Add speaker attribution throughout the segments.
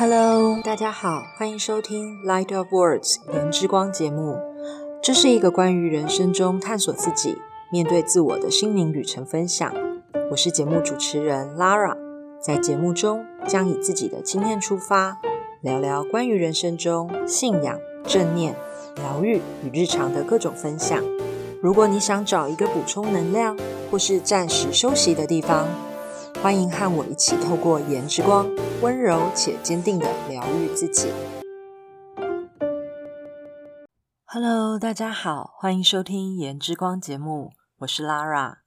Speaker 1: Hello，大家好，欢迎收听 Light of Words 言之光节目。这是一个关于人生中探索自己、面对自我的心灵旅程分享。我是节目主持人 Lara，在节目中将以自己的经验出发，聊聊关于人生中信仰、正念、疗愈与日常的各种分享。如果你想找一个补充能量或是暂时休息的地方，欢迎和我一起透过颜之光，温柔且坚定的疗愈自己。Hello，大家好，欢迎收听颜之光节目，我是 Lara。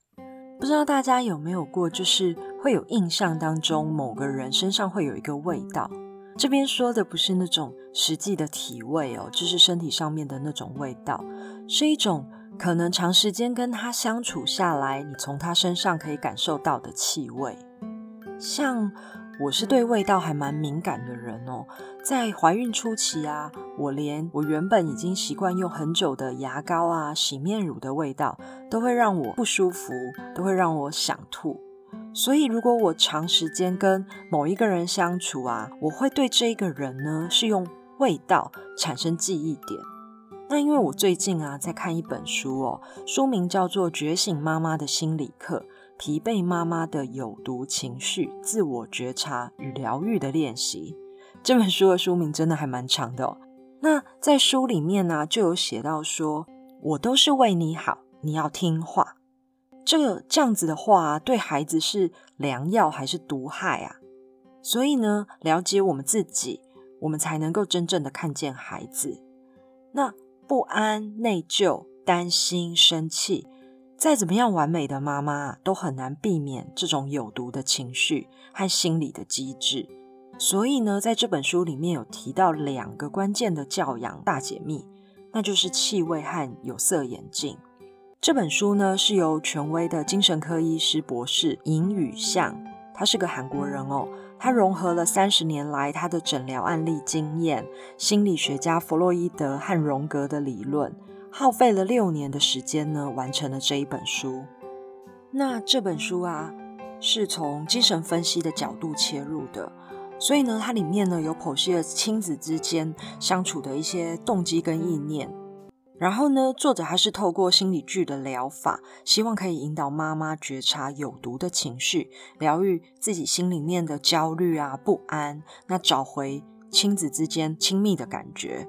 Speaker 1: 不知道大家有没有过，就是会有印象当中某个人身上会有一个味道。这边说的不是那种实际的体味哦，就是身体上面的那种味道，是一种。可能长时间跟他相处下来，你从他身上可以感受到的气味，像我是对味道还蛮敏感的人哦。在怀孕初期啊，我连我原本已经习惯用很久的牙膏啊、洗面乳的味道，都会让我不舒服，都会让我想吐。所以，如果我长时间跟某一个人相处啊，我会对这一个人呢，是用味道产生记忆点。那因为我最近啊在看一本书哦，书名叫做《觉醒妈妈的心理课：疲惫妈妈的有毒情绪自我觉察与疗愈的练习》。这本书的书名真的还蛮长的哦。那在书里面呢，就有写到说：“我都是为你好，你要听话。”这个这样子的话，对孩子是良药还是毒害啊？所以呢，了解我们自己，我们才能够真正的看见孩子。那。不安、内疚、担心、生气，再怎么样完美的妈妈，都很难避免这种有毒的情绪和心理的机制。所以呢，在这本书里面有提到两个关键的教养大解密，那就是气味和有色眼镜。这本书呢，是由权威的精神科医师博士尹宇相，他是个韩国人哦。他融合了三十年来他的诊疗案例经验，心理学家弗洛伊德和荣格的理论，耗费了六年的时间呢，完成了这一本书。那这本书啊，是从精神分析的角度切入的，所以呢，它里面呢有剖析了亲子之间相处的一些动机跟意念。然后呢，作者还是透过心理剧的疗法，希望可以引导妈妈觉察有毒的情绪，疗愈自己心里面的焦虑啊、不安，那找回亲子之间亲密的感觉。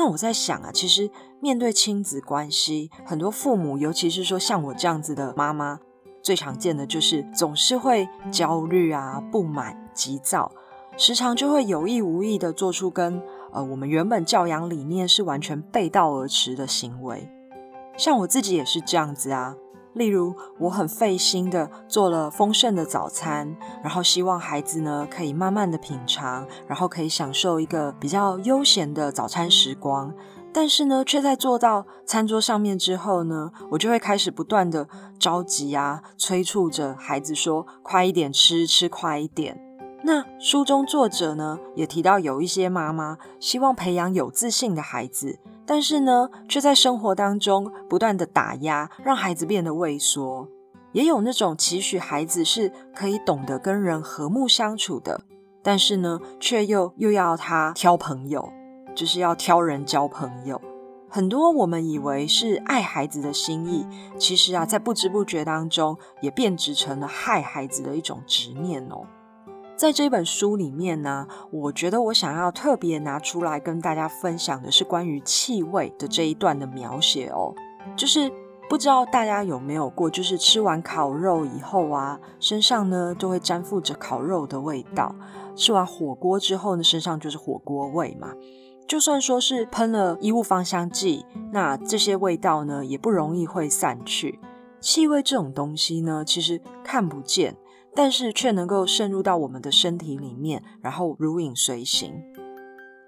Speaker 1: 那我在想啊，其实面对亲子关系，很多父母，尤其是说像我这样子的妈妈，最常见的就是总是会焦虑啊、不满、急躁，时常就会有意无意的做出跟呃，我们原本教养理念是完全背道而驰的行为，像我自己也是这样子啊。例如，我很费心的做了丰盛的早餐，然后希望孩子呢可以慢慢的品尝，然后可以享受一个比较悠闲的早餐时光。但是呢，却在做到餐桌上面之后呢，我就会开始不断的着急啊，催促着孩子说：“快一点吃，吃快一点。”那书中作者呢也提到，有一些妈妈希望培养有自信的孩子，但是呢却在生活当中不断的打压，让孩子变得畏缩。也有那种期许孩子是可以懂得跟人和睦相处的，但是呢却又又要他挑朋友，就是要挑人交朋友。很多我们以为是爱孩子的心意，其实啊在不知不觉当中也变质成了害孩子的一种执念哦。在这本书里面呢，我觉得我想要特别拿出来跟大家分享的是关于气味的这一段的描写哦。就是不知道大家有没有过，就是吃完烤肉以后啊，身上呢都会沾附着烤肉的味道；吃完火锅之后呢，身上就是火锅味嘛。就算说是喷了衣物芳香剂，那这些味道呢也不容易会散去。气味这种东西呢，其实看不见。但是却能够渗入到我们的身体里面，然后如影随形。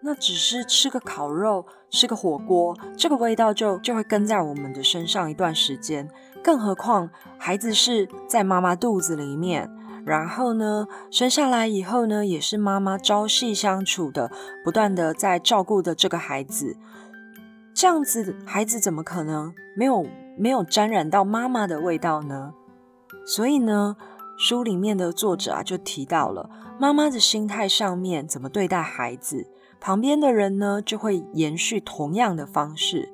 Speaker 1: 那只是吃个烤肉、吃个火锅，这个味道就就会跟在我们的身上一段时间。更何况孩子是在妈妈肚子里面，然后呢生下来以后呢，也是妈妈朝夕相处的，不断的在照顾的这个孩子。这样子，孩子怎么可能没有没有沾染到妈妈的味道呢？所以呢？书里面的作者啊就提到了妈妈的心态上面怎么对待孩子，旁边的人呢就会延续同样的方式。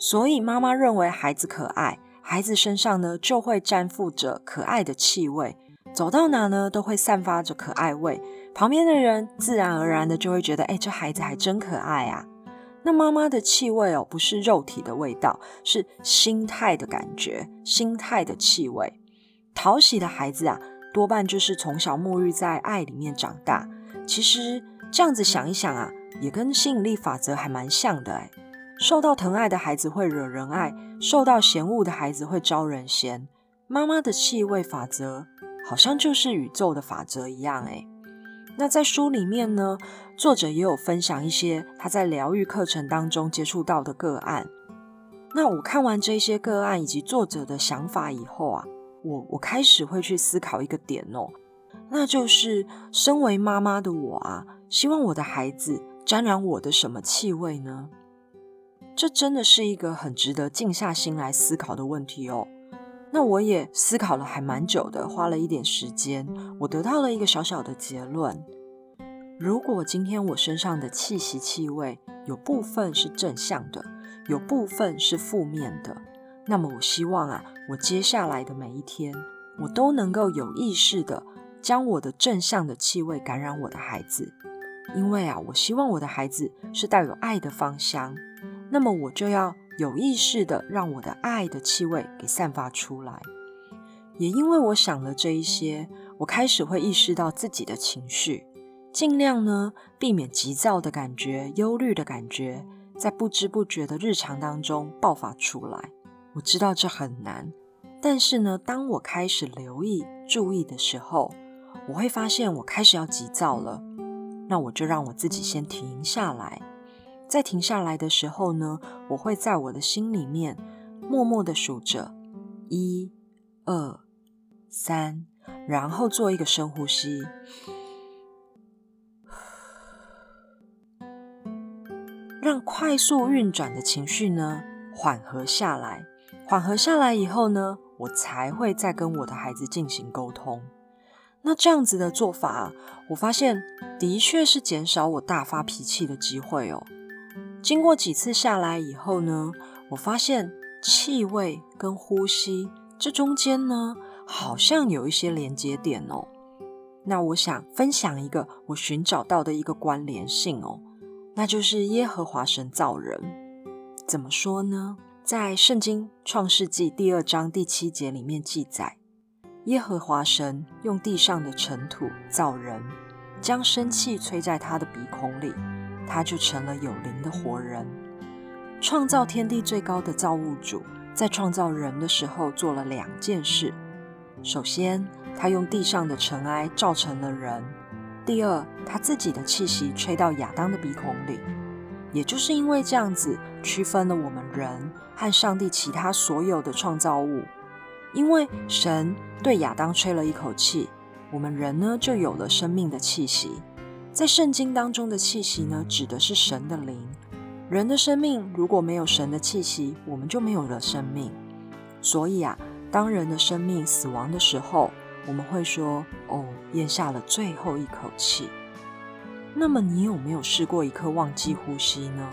Speaker 1: 所以妈妈认为孩子可爱，孩子身上呢就会沾附着可爱的气味，走到哪呢都会散发着可爱味。旁边的人自然而然的就会觉得，哎，这孩子还真可爱啊。那妈妈的气味哦，不是肉体的味道，是心态的感觉，心态的气味。讨喜的孩子啊，多半就是从小沐浴在爱里面长大。其实这样子想一想啊，也跟吸引力法则还蛮像的哎。受到疼爱的孩子会惹人爱，受到嫌恶的孩子会招人嫌。妈妈的气味法则，好像就是宇宙的法则一样哎。那在书里面呢，作者也有分享一些他在疗愈课程当中接触到的个案。那我看完这些个案以及作者的想法以后啊，我我开始会去思考一个点哦，那就是身为妈妈的我啊，希望我的孩子沾染我的什么气味呢？这真的是一个很值得静下心来思考的问题哦。那我也思考了还蛮久的，花了一点时间，我得到了一个小小的结论：如果今天我身上的气息、气味有部分是正向的，有部分是负面的，那么我希望啊，我接下来的每一天，我都能够有意识的将我的正向的气味感染我的孩子，因为啊，我希望我的孩子是带有爱的芳香，那么我就要。有意识的让我的爱的气味给散发出来，也因为我想了这一些，我开始会意识到自己的情绪，尽量呢避免急躁的感觉、忧虑的感觉，在不知不觉的日常当中爆发出来。我知道这很难，但是呢，当我开始留意、注意的时候，我会发现我开始要急躁了，那我就让我自己先停下来。在停下来的时候呢，我会在我的心里面默默的数着一、二、三，然后做一个深呼吸，让快速运转的情绪呢缓和下来。缓和下来以后呢，我才会再跟我的孩子进行沟通。那这样子的做法，我发现的确是减少我大发脾气的机会哦。经过几次下来以后呢，我发现气味跟呼吸这中间呢，好像有一些连接点哦。那我想分享一个我寻找到的一个关联性哦，那就是耶和华神造人。怎么说呢？在圣经创世纪第二章第七节里面记载，耶和华神用地上的尘土造人，将生气吹在他的鼻孔里。他就成了有灵的活人。创造天地最高的造物主，在创造人的时候做了两件事：首先，他用地上的尘埃造成了人；第二，他自己的气息吹到亚当的鼻孔里。也就是因为这样子，区分了我们人和上帝其他所有的创造物。因为神对亚当吹了一口气，我们人呢就有了生命的气息。在圣经当中的气息呢，指的是神的灵。人的生命如果没有神的气息，我们就没有了生命。所以啊，当人的生命死亡的时候，我们会说：“哦，咽下了最后一口气。”那么，你有没有试过一刻忘记呼吸呢？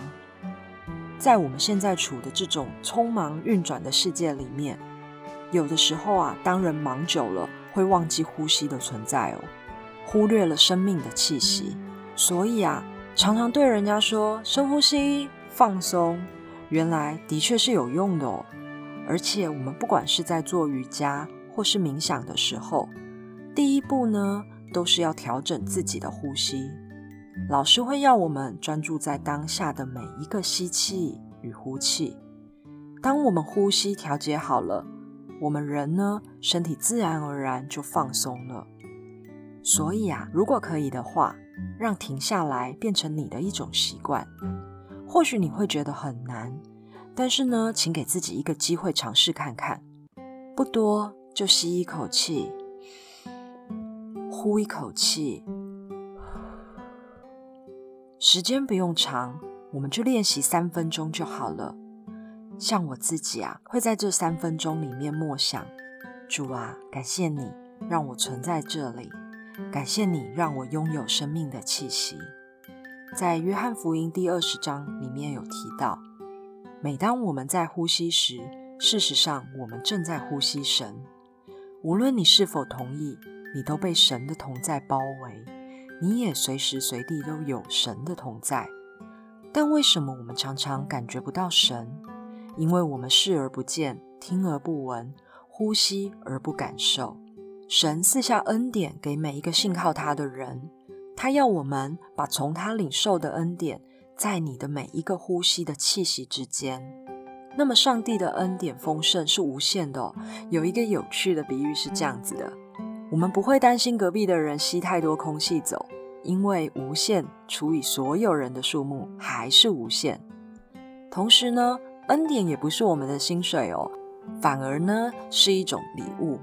Speaker 1: 在我们现在处的这种匆忙运转的世界里面，有的时候啊，当人忙久了，会忘记呼吸的存在哦。忽略了生命的气息，所以啊，常常对人家说深呼吸、放松，原来的确是有用的哦。而且我们不管是在做瑜伽或是冥想的时候，第一步呢，都是要调整自己的呼吸。老师会要我们专注在当下的每一个吸气与呼气。当我们呼吸调节好了，我们人呢，身体自然而然就放松了。所以啊，如果可以的话，让停下来变成你的一种习惯。或许你会觉得很难，但是呢，请给自己一个机会尝试看看。不多，就吸一口气，呼一口气，时间不用长，我们就练习三分钟就好了。像我自己啊，会在这三分钟里面默想：主啊，感谢你。让我存在这里，感谢你让我拥有生命的气息。在约翰福音第二十章里面有提到，每当我们在呼吸时，事实上我们正在呼吸神。无论你是否同意，你都被神的同在包围，你也随时随地都有神的同在。但为什么我们常常感觉不到神？因为我们视而不见，听而不闻，呼吸而不感受。神赐下恩典给每一个信靠他的人。他要我们把从他领受的恩典，在你的每一个呼吸的气息之间。那么，上帝的恩典丰盛是无限的。有一个有趣的比喻是这样子的：我们不会担心隔壁的人吸太多空气走，因为无限除以所有人的数目还是无限。同时呢，恩典也不是我们的薪水哦，反而呢是一种礼物，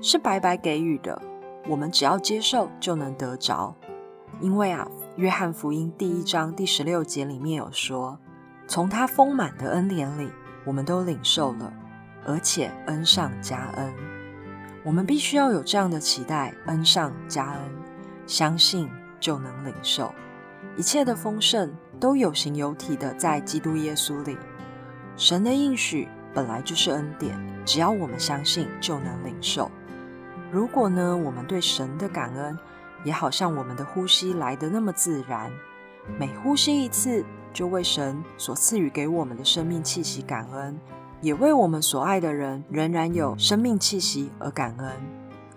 Speaker 1: 是白白给予的。我们只要接受就能得着。因为啊，约翰福音第一章第十六节里面有说，从他丰满的恩典里，我们都领受了，而且恩上加恩。我们必须要有这样的期待，恩上加恩，相信就能领受一切的丰盛，都有形有体的在基督耶稣里。神的应许本来就是恩典，只要我们相信，就能领受。如果呢，我们对神的感恩。也好像我们的呼吸来得那么自然，每呼吸一次，就为神所赐予给我们的生命气息感恩，也为我们所爱的人仍然有生命气息而感恩。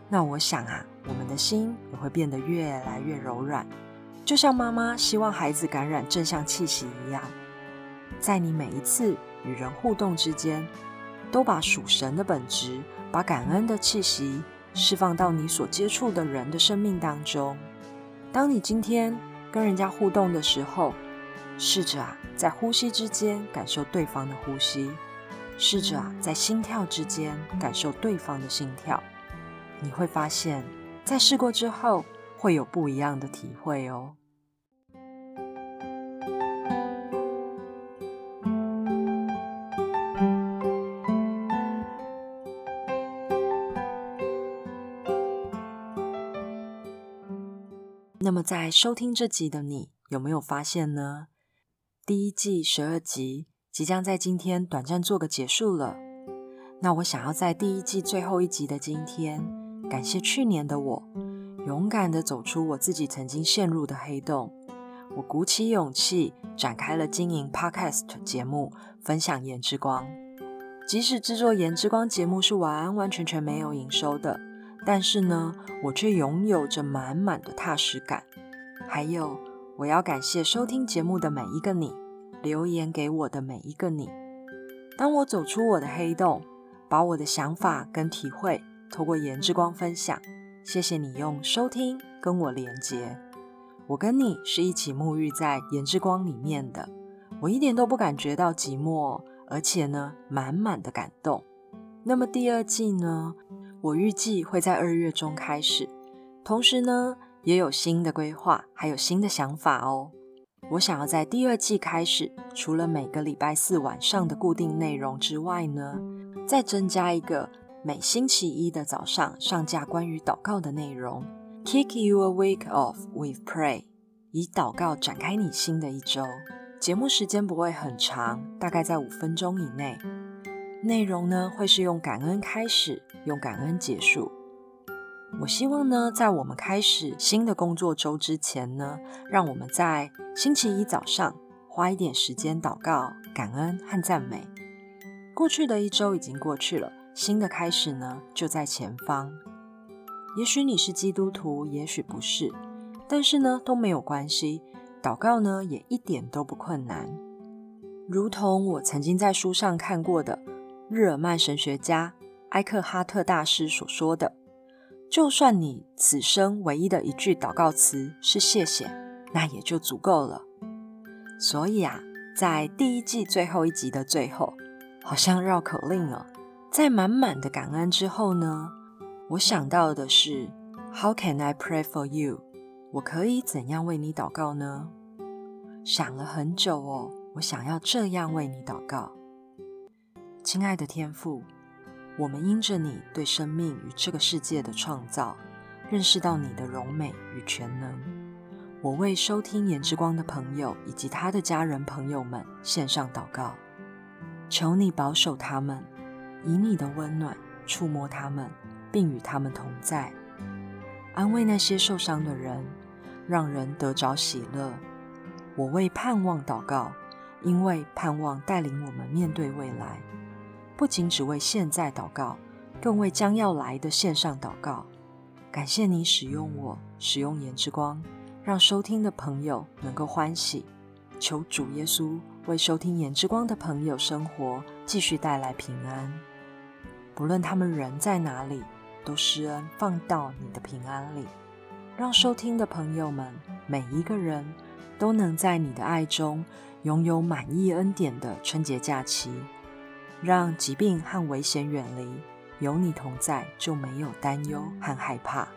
Speaker 1: 那我想啊，我们的心也会变得越来越柔软，就像妈妈希望孩子感染正向气息一样，在你每一次与人互动之间，都把属神的本质，把感恩的气息。释放到你所接触的人的生命当中。当你今天跟人家互动的时候，试着啊，在呼吸之间感受对方的呼吸，试着，在心跳之间感受对方的心跳。你会发现，在试过之后，会有不一样的体会哦。那么，在收听这集的你，有没有发现呢？第一季十二集即将在今天短暂做个结束了。那我想要在第一季最后一集的今天，感谢去年的我，勇敢的走出我自己曾经陷入的黑洞。我鼓起勇气，展开了经营 Podcast 节目，分享颜之光。即使制作颜之光节目是完完全全没有营收的。但是呢，我却拥有着满满的踏实感。还有，我要感谢收听节目的每一个你，留言给我的每一个你。当我走出我的黑洞，把我的想法跟体会透过颜之光分享，谢谢你用收听跟我连接。我跟你是一起沐浴在颜之光里面的，我一点都不感觉到寂寞，而且呢，满满的感动。那么第二季呢？我预计会在二月中开始，同时呢，也有新的规划，还有新的想法哦。我想要在第二季开始，除了每个礼拜四晚上的固定内容之外呢，再增加一个每星期一的早上上架关于祷告的内容。Kick your week off with pray，以祷告展开你新的一周。节目时间不会很长，大概在五分钟以内。内容呢会是用感恩开始，用感恩结束。我希望呢，在我们开始新的工作周之前呢，让我们在星期一早上花一点时间祷告、感恩和赞美。过去的一周已经过去了，新的开始呢就在前方。也许你是基督徒，也许不是，但是呢都没有关系。祷告呢也一点都不困难，如同我曾经在书上看过的。日耳曼神学家埃克哈特大师所说的：“就算你此生唯一的一句祷告词是谢谢，那也就足够了。”所以啊，在第一季最后一集的最后，好像绕口令哦，在满满的感恩之后呢，我想到的是：“How can I pray for you？” 我可以怎样为你祷告呢？想了很久哦，我想要这样为你祷告。亲爱的天父，我们因着你对生命与这个世界的创造，认识到你的荣美与全能。我为收听言之光的朋友以及他的家人朋友们献上祷告，求你保守他们，以你的温暖触摸他们，并与他们同在，安慰那些受伤的人，让人得着喜乐。我为盼望祷告，因为盼望带领我们面对未来。不仅只为现在祷告，更为将要来的线上祷告。感谢你使用我，使用言之光，让收听的朋友能够欢喜。求主耶稣为收听言之光的朋友生活继续带来平安。不论他们人在哪里，都施恩放到你的平安里，让收听的朋友们每一个人都能在你的爱中拥有满意恩典的春节假期。让疾病和危险远离，有你同在就没有担忧和害怕。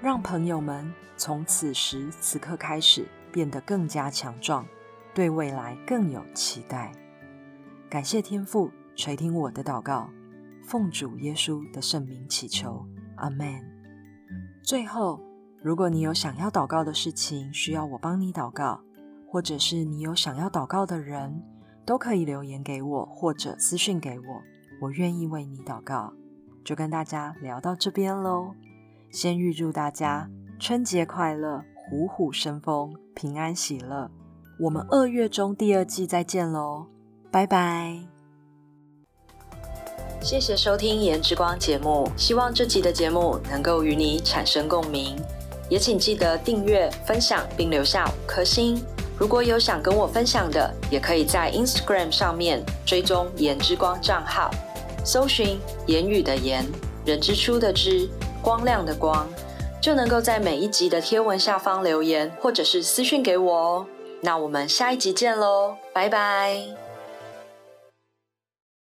Speaker 1: 让朋友们从此时此刻开始变得更加强壮，对未来更有期待。感谢天父垂听我的祷告，奉主耶稣的圣名祈求，阿门。最后，如果你有想要祷告的事情需要我帮你祷告，或者是你有想要祷告的人。都可以留言给我，或者私讯给我，我愿意为你祷告。就跟大家聊到这边喽，先预祝大家春节快乐，虎虎生风，平安喜乐。我们二月中第二季再见喽，拜拜！谢谢收听《颜之光》节目，希望这集的节目能够与你产生共鸣，也请记得订阅、分享并留下五颗星。如果有想跟我分享的，也可以在 Instagram 上面追踪言之光账号，搜寻言语的言，人之初的之，光亮的光，就能够在每一集的贴文下方留言，或者是私讯给我哦。那我们下一集见喽，拜拜。